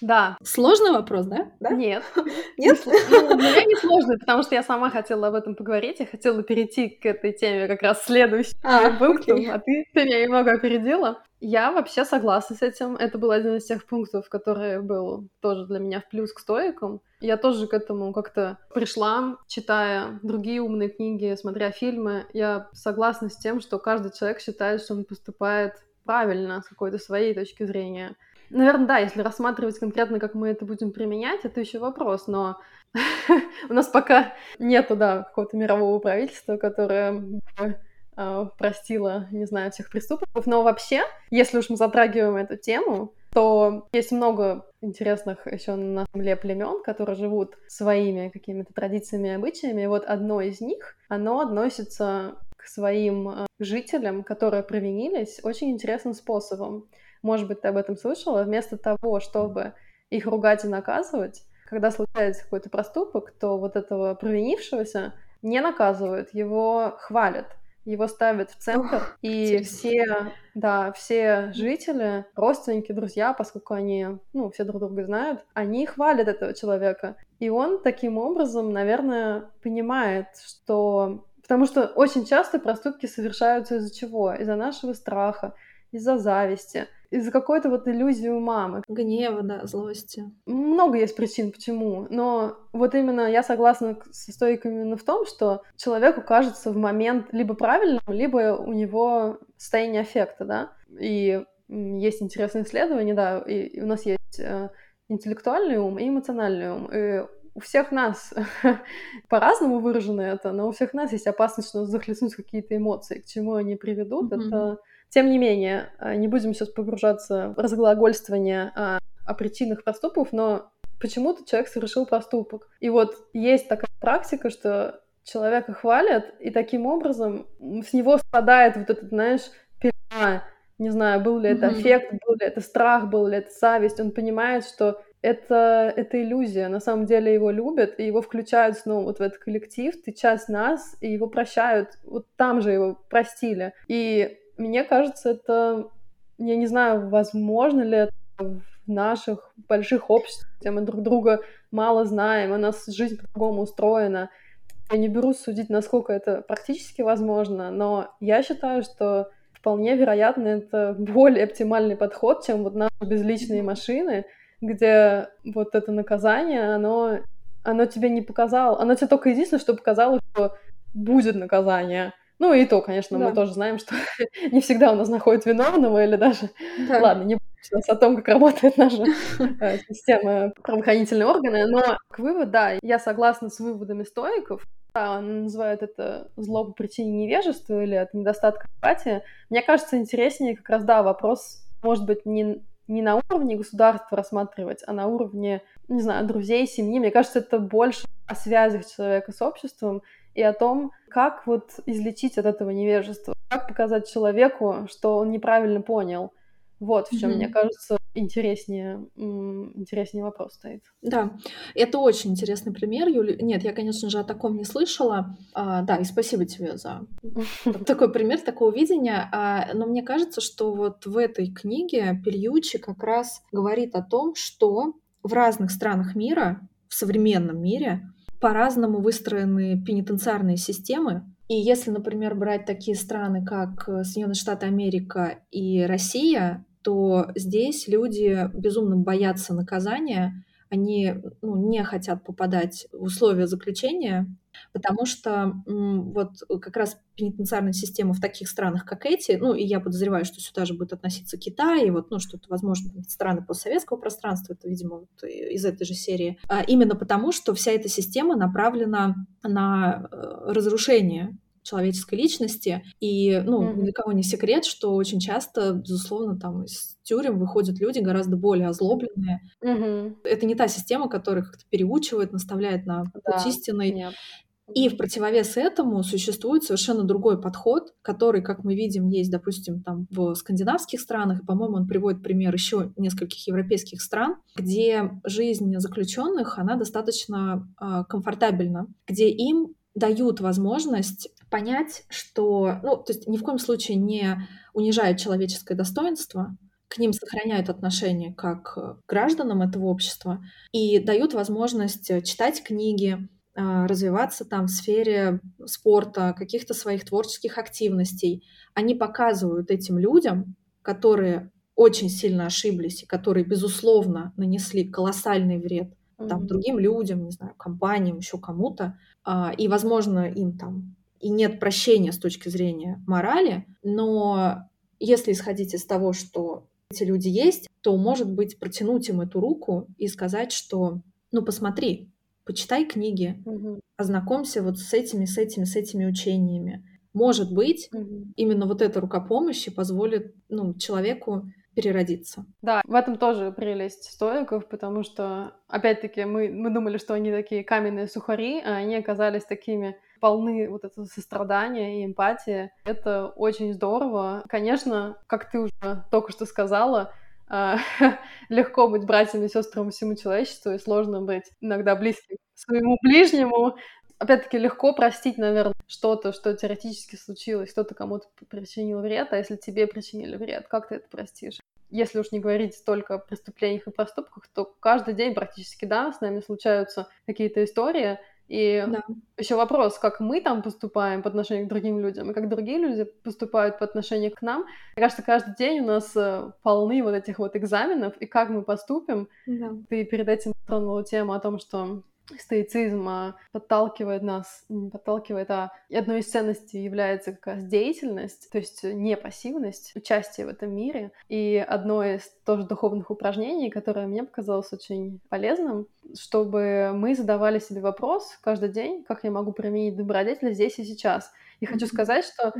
Да. Сложный вопрос, да? да? Нет. Нет? Ну, для меня не сложный, потому что я сама хотела об этом поговорить. Я хотела перейти к этой теме как раз следующим а, пунктом, а ты, ты меня немного опередила. Я вообще согласна с этим. Это был один из тех пунктов, который был тоже для меня в плюс к стоикам. Я тоже к этому как-то пришла, читая другие умные книги, смотря фильмы. Я согласна с тем, что каждый человек считает, что он поступает правильно с какой-то своей точки зрения. Наверное, да, если рассматривать конкретно, как мы это будем применять, это еще вопрос, но у нас пока нету, да, какого-то мирового правительства, которое э, простило, не знаю, всех преступников. Но вообще, если уж мы затрагиваем эту тему, то есть много интересных еще на земле племен, которые живут своими какими-то традициями и обычаями. И вот одно из них, оно относится к своим э, жителям, которые провинились, очень интересным способом. Может быть, ты об этом слышала. Вместо того, чтобы их ругать и наказывать, когда случается какой-то проступок, то вот этого провинившегося не наказывают, его хвалят, его ставят в центр, Ох, и интересно. все, да, все жители, родственники, друзья, поскольку они, ну, все друг друга знают, они хвалят этого человека. И он таким образом, наверное, понимает, что... Потому что очень часто проступки совершаются из-за чего? Из-за нашего страха, из-за зависти, из-за какой-то вот иллюзии у мамы. Гнева, да, злости. Много есть причин, почему. Но вот именно я согласна со стойками именно в том, что человеку кажется в момент либо правильным, либо у него состояние аффекта, да. И есть интересные исследования, да, и у нас есть э, интеллектуальный ум и эмоциональный ум. И у всех нас по-разному выражено это, но у всех нас есть опасность, что захлестнуть какие-то эмоции, к чему они приведут. Mm-hmm. Это тем не менее, э, не будем сейчас погружаться в разглагольствование о, о причинах проступков, но почему-то человек совершил проступок. И вот есть такая практика, что человека хвалят, и таким образом с него спадает вот этот, знаешь, пелена. Не знаю, был ли это эффект, был ли это страх, был ли это зависть. Он понимает, что это, это иллюзия. На самом деле его любят, и его включают снова вот в этот коллектив. Ты часть нас, и его прощают. Вот там же его простили. И мне кажется, это, я не знаю, возможно ли это в наших больших обществах, где мы друг друга мало знаем, у нас жизнь по-другому устроена. Я не берусь судить, насколько это практически возможно, но я считаю, что вполне вероятно это более оптимальный подход, чем вот наши безличные машины, где вот это наказание, оно, оно тебе не показало, оно тебе только единственное, что показало, что будет наказание, ну и то, конечно, да. мы тоже знаем, что не всегда у нас находят виновного или даже... Да. Ладно, не сейчас о том, как работает наша э, система правоохранительные органы, но к выводу, да, я согласна с выводами стоиков, да, он называет это зло по причине невежества или от недостатка эмпатии. Мне кажется, интереснее как раз, да, вопрос, может быть, не, не на уровне государства рассматривать, а на уровне не знаю, друзей, семьи. Мне кажется, это больше о связях человека с обществом и о том, как вот излечить от этого невежества, как показать человеку, что он неправильно понял. Вот в чем, mm-hmm. мне кажется, интереснее, интереснее вопрос стоит. Да, это очень интересный пример, Юля. Нет, я, конечно же, о таком не слышала. А, да, и спасибо тебе за такой пример, такого видения. А, но мне кажется, что вот в этой книге Пельючи как раз говорит о том, что в разных странах мира, в современном мире, по-разному выстроены пенитенциарные системы. И если, например, брать такие страны, как Соединенные Штаты Америка и Россия, то здесь люди безумно боятся наказания, они ну, не хотят попадать в условия заключения, потому что вот как раз пенитенциарная система в таких странах, как эти, ну и я подозреваю, что сюда же будет относиться Китай, и вот, ну, что-то, возможно, страны постсоветского пространства, это, видимо, вот из этой же серии, а именно потому, что вся эта система направлена на э, разрушение человеческой личности. И, ну, mm-hmm. для кого не секрет, что очень часто, безусловно, там из тюрем выходят люди гораздо более озлобленные. Mm-hmm. Это не та система, которая как-то переучивает, наставляет на путь да, истинный. Нет. И в противовес этому существует совершенно другой подход, который, как мы видим, есть, допустим, там в скандинавских странах, и, по-моему, он приводит пример еще нескольких европейских стран, где жизнь заключенных, она достаточно э, комфортабельна, где им дают возможность понять, что, ну, то есть ни в коем случае не унижает человеческое достоинство, к ним сохраняют отношение как к гражданам этого общества и дают возможность читать книги, развиваться там в сфере спорта, каких-то своих творческих активностей. Они показывают этим людям, которые очень сильно ошиблись и которые, безусловно, нанесли колоссальный вред там, другим людям, не знаю, компаниям, еще кому-то, а, и, возможно, им там и нет прощения с точки зрения морали, но если исходить из того, что эти люди есть, то, может быть, протянуть им эту руку и сказать, что, ну, посмотри, почитай книги, угу. ознакомься вот с этими, с этими, с этими учениями. Может быть, угу. именно вот эта рука помощи позволит, ну, человеку переродиться. Да, в этом тоже прелесть стоиков, потому что, опять-таки, мы, мы думали, что они такие каменные сухари, а они оказались такими полны вот этого сострадания и эмпатии. Это очень здорово. Конечно, как ты уже только что сказала, легко быть братьями и сестрами всему человечеству, и сложно быть иногда близким своему ближнему. Опять-таки, легко простить, наверное, что-то, что теоретически случилось, кто-то кому-то причинил вред, а если тебе причинили вред, как ты это простишь? Если уж не говорить только о преступлениях и проступках, то каждый день практически, да, с нами случаются какие-то истории, и да. еще вопрос, как мы там поступаем по отношению к другим людям, и как другие люди поступают по отношению к нам. Мне кажется, каждый день у нас э, полны вот этих вот экзаменов, и как мы поступим. Да. Ты перед этим тронула тему о том, что стоицизм а, подталкивает нас, подталкивает, а одной из ценностей является как раз деятельность, то есть не пассивность, участие в этом мире. И одно из тоже духовных упражнений, которое мне показалось очень полезным, чтобы мы задавали себе вопрос каждый день, как я могу применить добродетель здесь и сейчас. И хочу сказать, что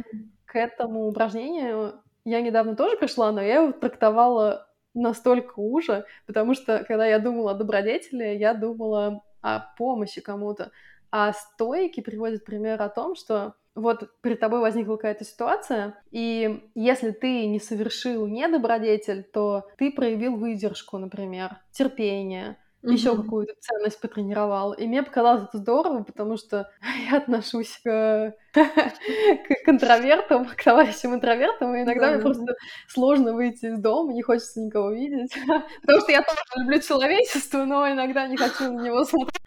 к этому упражнению я недавно тоже пришла, но я его трактовала настолько уже, потому что когда я думала о добродетели, я думала о помощи кому-то. А стойки приводят пример о том, что вот перед тобой возникла какая-то ситуация, и если ты не совершил недобродетель, то ты проявил выдержку, например, терпение, mm-hmm. еще какую-то ценность потренировал. И мне показалось это здорово, потому что я отношусь к, к интровертам, к товарищам интровертам, и иногда мне просто сложно выйти из дома, не хочется никого видеть. Потому что я тоже люблю человечество, но иногда не хочу на него смотреть.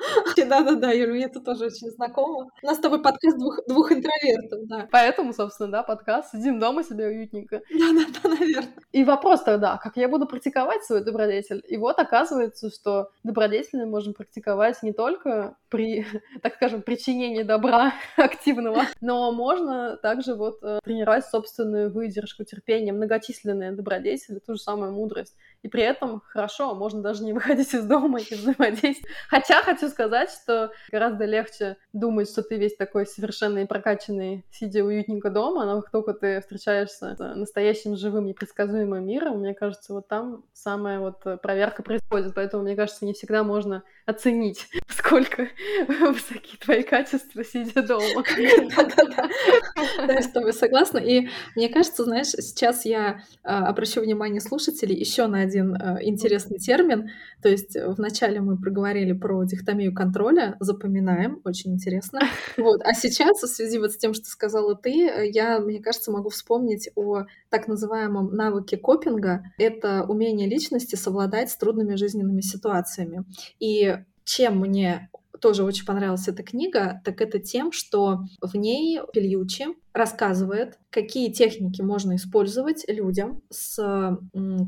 Да-да-да, Юля, мне это тоже очень знакомо. У нас с тобой подкаст двух, двух интровертов, да. Поэтому, собственно, да, подкаст. Сидим дома себе уютненько. Да-да-да, наверное. И вопрос тогда, как я буду практиковать свой добродетель? И вот оказывается, что добродетели можем практиковать не только при, так скажем, причинении добра активного. Но можно также вот э, тренировать собственную выдержку, терпение, многочисленные добродетели, ту же самую мудрость. И при этом хорошо, можно даже не выходить из дома и взаимодействовать. Хотя хочу сказать, что гораздо легче думать, что ты весь такой совершенно и прокачанный, сидя уютненько дома, но как только ты встречаешься с настоящим живым непредсказуемым миром, мне кажется, вот там самая вот проверка происходит. Поэтому, мне кажется, не всегда можно оценить, сколько высокие твои качества, сидя дома. Да-да-да. Да, я с тобой согласна. И мне кажется, знаешь, сейчас я а, обращу внимание слушателей еще на один а, интересный термин. То есть вначале мы проговорили про дихотомию контроля, запоминаем, очень интересно. Вот. А сейчас, в связи вот с тем, что сказала ты, я, мне кажется, могу вспомнить о так называемом навыке копинга. Это умение личности совладать с трудными жизненными ситуациями. И чем мне тоже очень понравилась эта книга, так это тем, что в ней Пельючи рассказывает, какие техники можно использовать людям с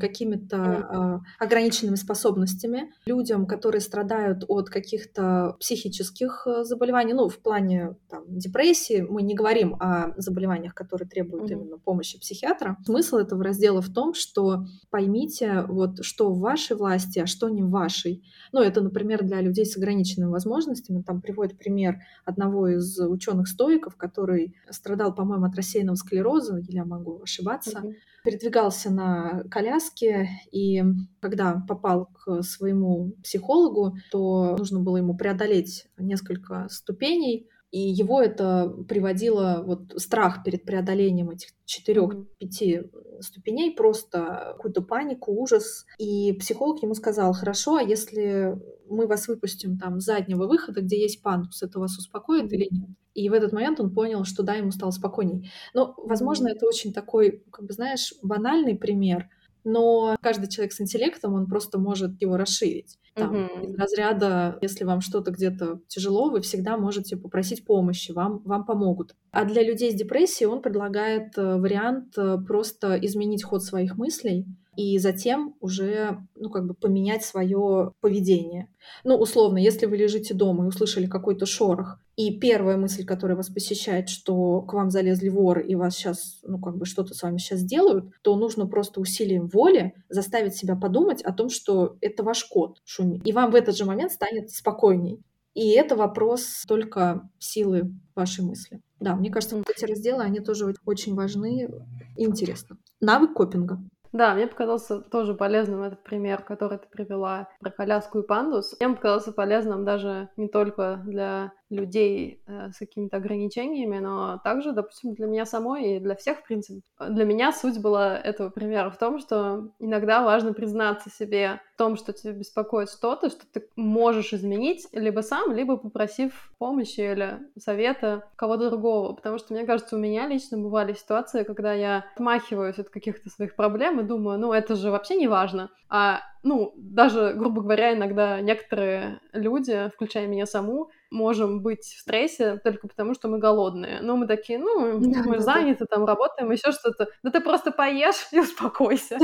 какими-то э, ограниченными способностями, людям, которые страдают от каких-то психических э, заболеваний, ну, в плане там, депрессии, мы не говорим о заболеваниях, которые требуют mm-hmm. именно помощи психиатра. Смысл этого раздела в том, что поймите, вот, что в вашей власти, а что не в вашей. Ну, это, например, для людей с ограниченными возможностями. Там приводит пример одного из ученых-стоиков, который страдал по-моему, от рассеянного склероза, или я могу ошибаться, mm-hmm. передвигался на коляске, и когда попал к своему психологу, то нужно было ему преодолеть несколько ступеней, и его это приводило, вот страх перед преодолением этих четырех-пяти ступеней, просто какую-то панику, ужас. И психолог ему сказал, хорошо, а если мы вас выпустим там с заднего выхода, где есть пандус, это вас успокоит или нет? И в этот момент он понял, что да, ему стало спокойней. Но, возможно, это очень такой, как бы, знаешь, банальный пример, но каждый человек с интеллектом, он просто может его расширить. Там, mm-hmm. Из разряда, если вам что-то где-то тяжело, вы всегда можете попросить помощи, вам, вам помогут. А для людей с депрессией он предлагает э, вариант э, просто изменить ход своих мыслей, и затем уже, ну, как бы поменять свое поведение. Ну, условно, если вы лежите дома и услышали какой-то шорох, и первая мысль, которая вас посещает, что к вам залезли воры и вас сейчас, ну, как бы что-то с вами сейчас делают, то нужно просто усилием воли заставить себя подумать о том, что это ваш кот шумит. И вам в этот же момент станет спокойней. И это вопрос только силы вашей мысли. Да, мне кажется, вот эти разделы, они тоже очень важны и интересны. Навык копинга. Да, мне показался тоже полезным этот пример, который ты привела про коляску и пандус. Мне показался полезным даже не только для людей э, с какими-то ограничениями, но также, допустим, для меня самой и для всех, в принципе. Для меня суть была этого примера в том, что иногда важно признаться себе в том, что тебя беспокоит что-то, что ты можешь изменить либо сам, либо попросив помощи или совета кого-то другого. Потому что, мне кажется, у меня лично бывали ситуации, когда я отмахиваюсь от каких-то своих проблем и думаю, ну, это же вообще не важно. А ну, даже, грубо говоря, иногда некоторые люди, включая меня саму, можем быть в стрессе только потому, что мы голодные. Но мы такие, ну, да, мы да, заняты, да. там работаем, еще что-то. Да ты просто поешь и успокойся.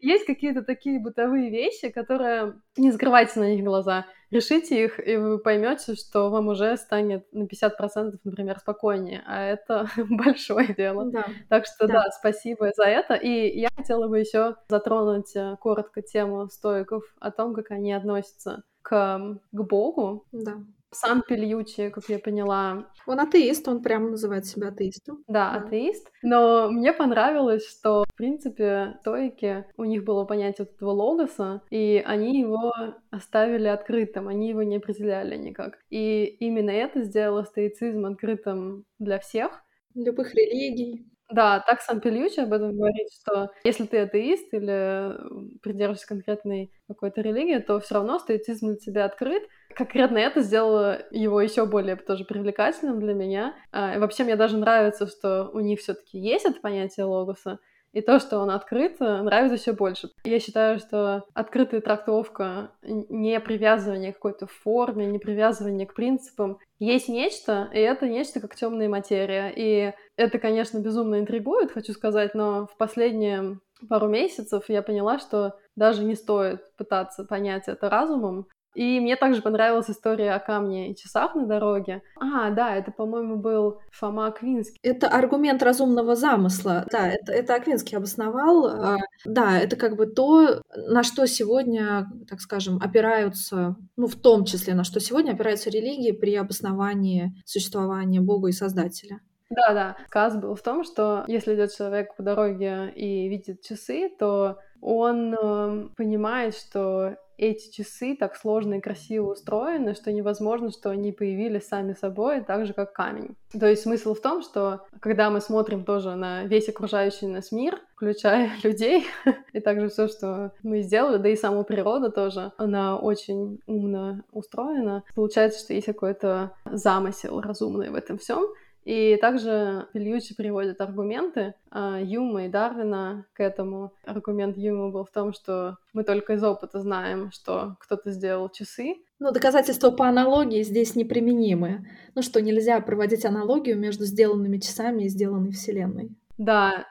Есть какие-то такие бытовые вещи, которые не закрывайте на них глаза. Решите их, и вы поймете, что вам уже станет на 50%, например, спокойнее. А это большое дело. Да. Так что да. да, спасибо за это. И я хотела бы еще затронуть э, коротко тему стоиков о том, как они относятся к, к Богу. Да. Сам Пельючи, как я поняла... Он атеист, он прямо называет себя атеистом. Да, да, атеист. Но мне понравилось, что, в принципе, стойки, у них было понятие вот этого логоса, и они его оставили открытым, они его не определяли никак. И именно это сделало стоицизм открытым для всех. Любых религий. Да, так сам Пельючи об этом говорит, что если ты атеист или придерживаешься конкретной какой-то религии, то все равно стоицизм для тебя открыт. Конкретно это сделало его еще более тоже привлекательным для меня. А, и вообще мне даже нравится, что у них все-таки есть это понятие логоса, и то, что он открыт, нравится еще больше. Я считаю, что открытая трактовка, не привязывание к какой-то форме, не привязывание к принципам, есть нечто, и это нечто как темная материя. И это, конечно, безумно интригует, хочу сказать, но в последние пару месяцев я поняла, что даже не стоит пытаться понять это разумом, И мне также понравилась история о камне и часах на дороге. А, да, это, по-моему, был Фома Аквинский. Это аргумент разумного замысла. Да, это, это Аквинский обосновал. А, да, это как бы то, на что сегодня, так скажем, опираются, ну, в том числе, на что сегодня опираются религии при обосновании существования Бога и Создателя. Да, да. Сказ был в том, что если идет человек по дороге и видит часы, то он э, понимает, что эти часы так сложно и красиво устроены, что невозможно, что они появились сами собой, так же, как камень. То есть смысл в том, что когда мы смотрим тоже на весь окружающий нас мир, включая людей, и также все, что мы сделали, да и сама природа тоже, она очень умно устроена. Получается, что есть какой-то замысел разумный в этом всем, и также Пельючи приводит аргументы а, Юма и Дарвина к этому. Аргумент Юма был в том, что мы только из опыта знаем, что кто-то сделал часы. Ну, доказательства по аналогии здесь неприменимы. Ну что, нельзя проводить аналогию между сделанными часами и сделанной Вселенной. Да,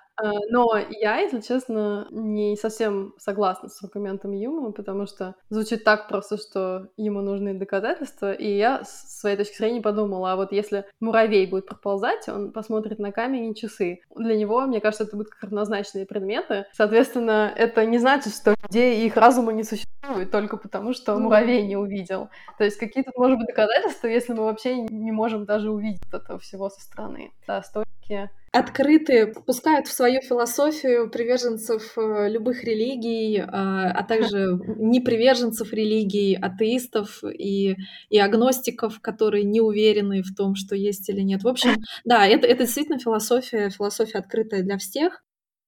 но я, если честно, не совсем согласна с аргументом Юма, потому что звучит так просто, что ему нужны доказательства, и я с своей точки зрения подумала, а вот если муравей будет проползать, он посмотрит на камень и часы. Для него, мне кажется, это будут как равнозначные предметы. Соответственно, это не значит, что людей и их разума не существует только потому, что ну муравей не увидел. То есть какие-то, может быть, доказательства, если мы вообще не можем даже увидеть этого всего со стороны. Да, стойки открыты, пускают в свою философию приверженцев э, любых религий, а, а также неприверженцев религий, атеистов и, и агностиков, которые не уверены в том, что есть или нет. В общем, да, это, это действительно философия, философия открытая для всех.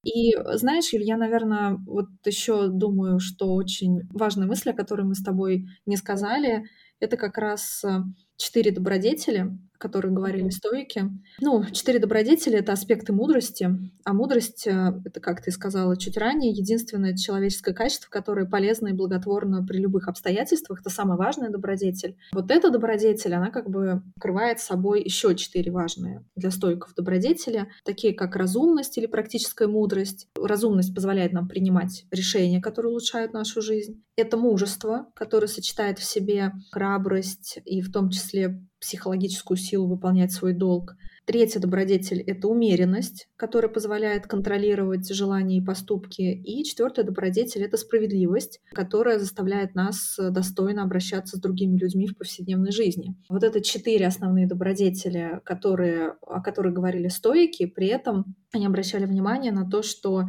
И знаешь, Юль, я, наверное, вот еще думаю, что очень важная мысль, о которой мы с тобой не сказали, это как раз э, четыре добродетели, которых говорили стойки. Ну, четыре добродетели — это аспекты мудрости, а мудрость э, — это, как ты сказала чуть ранее, единственное человеческое качество, которое полезно и благотворно при любых обстоятельствах. Это самая важная добродетель. Вот эта добродетель, она как бы покрывает собой еще четыре важные для стойков добродетели, такие как разумность или практическая мудрость. Разумность позволяет нам принимать решения, которые улучшают нашу жизнь. Это мужество, которое сочетает в себе храбрость и в том числе психологическую силу выполнять свой долг. Третья добродетель — это умеренность, которая позволяет контролировать желания и поступки. И четвертая добродетель — это справедливость, которая заставляет нас достойно обращаться с другими людьми в повседневной жизни. Вот это четыре основные добродетели, которые, о которых говорили стоики, при этом они обращали внимание на то, что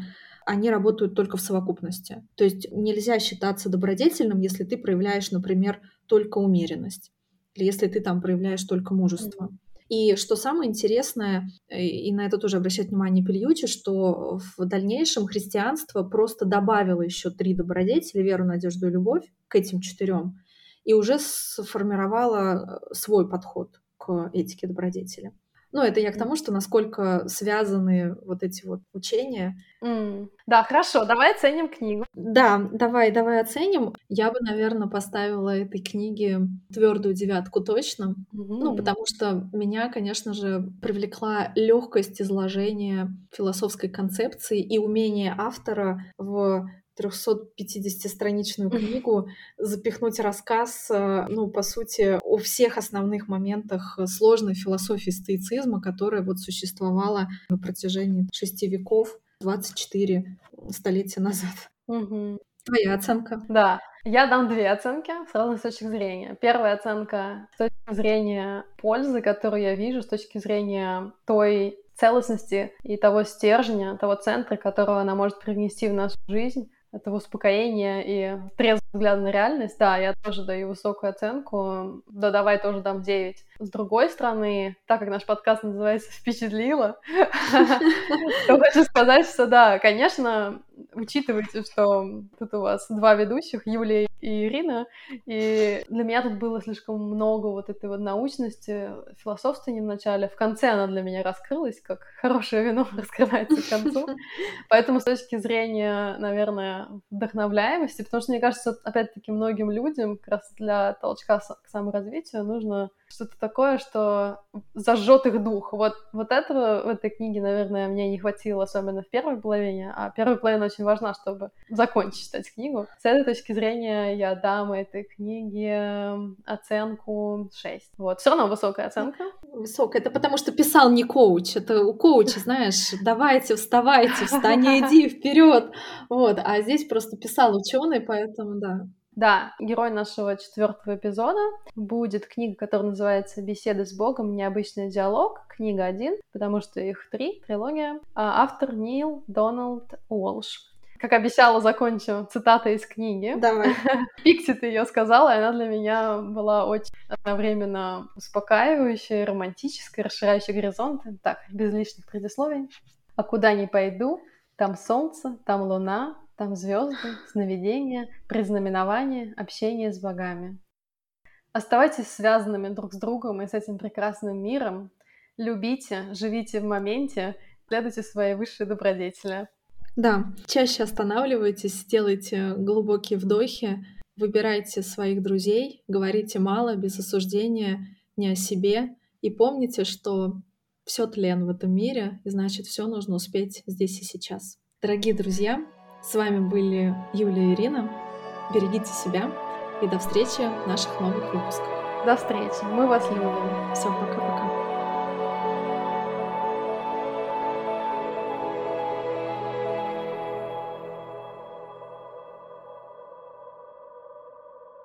они работают только в совокупности. То есть нельзя считаться добродетельным, если ты проявляешь, например, только умеренность или если ты там проявляешь только мужество. Mm-hmm. И что самое интересное, э, и на это тоже обращает внимание Пельючи, что в дальнейшем христианство просто добавило еще три добродетели, веру, надежду и любовь к этим четырем, и уже сформировало э, свой подход к этике добродетели. Ну, это я к тому, что насколько связаны вот эти вот учения. Mm. Да, хорошо, давай оценим книгу. Да, давай, давай оценим. Я бы, наверное, поставила этой книге твердую девятку точно. Mm-hmm. Ну, потому что меня, конечно же, привлекла легкость изложения философской концепции и умение автора в 350-страничную книгу запихнуть рассказ, э, ну, по сути, о всех основных моментах сложной философии стоицизма, которая вот существовала на протяжении шести веков, 24 столетия назад. Угу. Твоя оценка? Да, я дам две оценки с разных точек зрения. Первая оценка с точки зрения пользы, которую я вижу, с точки зрения той целостности и того стержня, того центра, которого она может привнести в нашу жизнь этого успокоения и трезвого взгляда на реальность, да, я тоже даю высокую оценку. Да, давай тоже дам 9. С другой стороны, так как наш подкаст называется «Впечатлило», то хочу сказать, что да, конечно, учитывайте, что тут у вас два ведущих, Юлия и Ирина, и для меня тут было слишком много вот этой вот научности, философствования в начале. В конце она для меня раскрылась, как хорошее вино раскрывается к концу. Поэтому с точки зрения, наверное, вдохновляемости, потому что, мне кажется, опять-таки, многим людям как раз для толчка к саморазвитию нужно что-то такое, что зажжет их дух. Вот, вот этого в этой книге, наверное, мне не хватило, особенно в первой половине, а первая половина очень важна, чтобы закончить читать книгу. С этой точки зрения я дам этой книге оценку 6. Вот, все равно высокая оценка. Высокая. Это потому что писал не коуч. Это у коуча, знаешь, давайте, вставайте, встань, иди вперед. Вот, а здесь просто писал ученый, поэтому да. Да, герой нашего четвертого эпизода будет книга, которая называется «Беседы с Богом. Необычный диалог». Книга один, потому что их три, трилогия. А автор Нил Дональд Уолш. Как обещала, закончу цитата из книги. Давай. Пиксит ее сказала, и она для меня была очень одновременно успокаивающая, романтическая, расширяющая горизонты. Так, без лишних предисловий. «А куда ни пойду, там солнце, там луна, там звезды, сновидения, признаменования, общение с богами. Оставайтесь связанными друг с другом и с этим прекрасным миром. Любите, живите в моменте, следуйте своей высшей добродетели. Да, чаще останавливайтесь, делайте глубокие вдохи, выбирайте своих друзей, говорите мало, без осуждения, не о себе. И помните, что все тлен в этом мире, и значит, все нужно успеть здесь и сейчас. Дорогие друзья, с вами были Юлия и Ирина. Берегите себя и до встречи в наших новых выпусках. До встречи. Мы вас любим. Все, пока-пока.